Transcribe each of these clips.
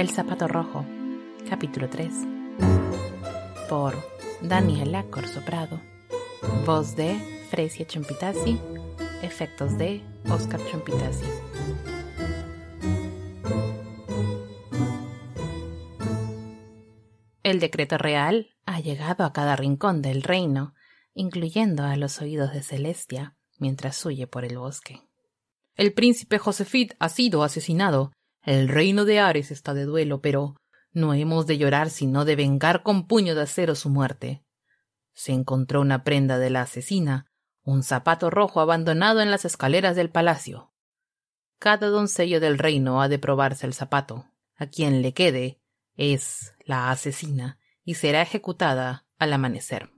El zapato rojo, capítulo 3. Por Daniela Corsoprado. Voz de Fresia Chumpitasi. Efectos de Oscar Chumpitasi. El decreto real ha llegado a cada rincón del reino, incluyendo a los oídos de Celestia, mientras huye por el bosque. El príncipe Josefit ha sido asesinado el reino de Ares está de duelo, pero no hemos de llorar sino de vengar con puño de acero su muerte. Se encontró una prenda de la asesina, un zapato rojo abandonado en las escaleras del palacio. Cada doncello del reino ha de probarse el zapato. A quien le quede es la asesina y será ejecutada al amanecer.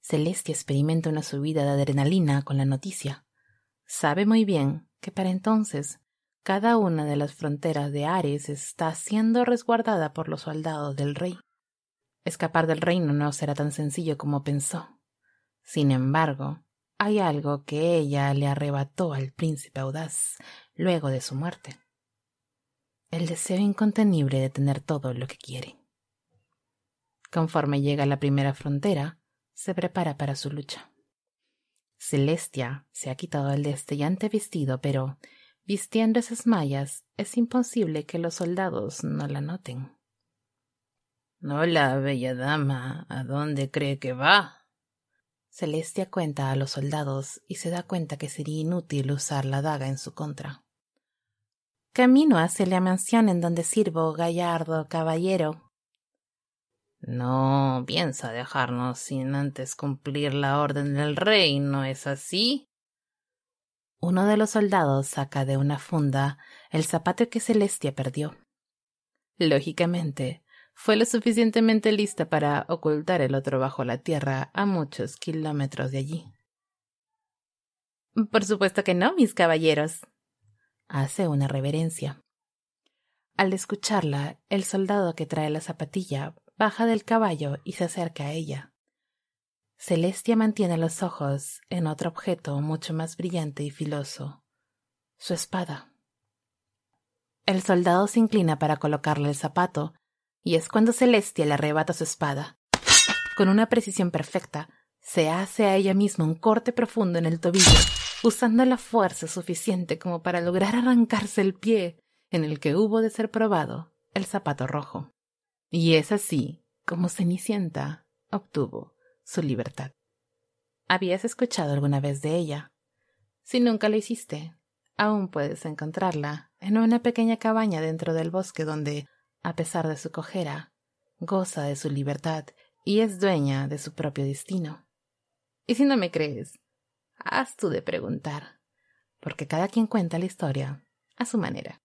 Celestia experimenta una subida de adrenalina con la noticia. Sabe muy bien que para entonces cada una de las fronteras de Ares está siendo resguardada por los soldados del rey. Escapar del reino no será tan sencillo como pensó. Sin embargo, hay algo que ella le arrebató al príncipe audaz luego de su muerte. El deseo incontenible de tener todo lo que quiere. Conforme llega a la primera frontera, se prepara para su lucha. Celestia se ha quitado el destellante vestido, pero Vistiendo esas mallas, es imposible que los soldados no la noten. Hola, bella dama, ¿a dónde cree que va? Celestia cuenta a los soldados y se da cuenta que sería inútil usar la daga en su contra. Camino hacia la mansión en donde sirvo, gallardo caballero. No piensa dejarnos sin antes cumplir la orden del rey, ¿no es así? Uno de los soldados saca de una funda el zapato que Celestia perdió. Lógicamente, fue lo suficientemente lista para ocultar el otro bajo la tierra a muchos kilómetros de allí. Por supuesto que no, mis caballeros. Hace una reverencia. Al escucharla, el soldado que trae la zapatilla baja del caballo y se acerca a ella. Celestia mantiene los ojos en otro objeto mucho más brillante y filoso, su espada. El soldado se inclina para colocarle el zapato, y es cuando Celestia le arrebata su espada. Con una precisión perfecta, se hace a ella misma un corte profundo en el tobillo, usando la fuerza suficiente como para lograr arrancarse el pie en el que hubo de ser probado el zapato rojo. Y es así como Cenicienta obtuvo su libertad. ¿Habías escuchado alguna vez de ella? Si nunca lo hiciste, aún puedes encontrarla en una pequeña cabaña dentro del bosque donde, a pesar de su cojera, goza de su libertad y es dueña de su propio destino. Y si no me crees, haz tú de preguntar, porque cada quien cuenta la historia a su manera.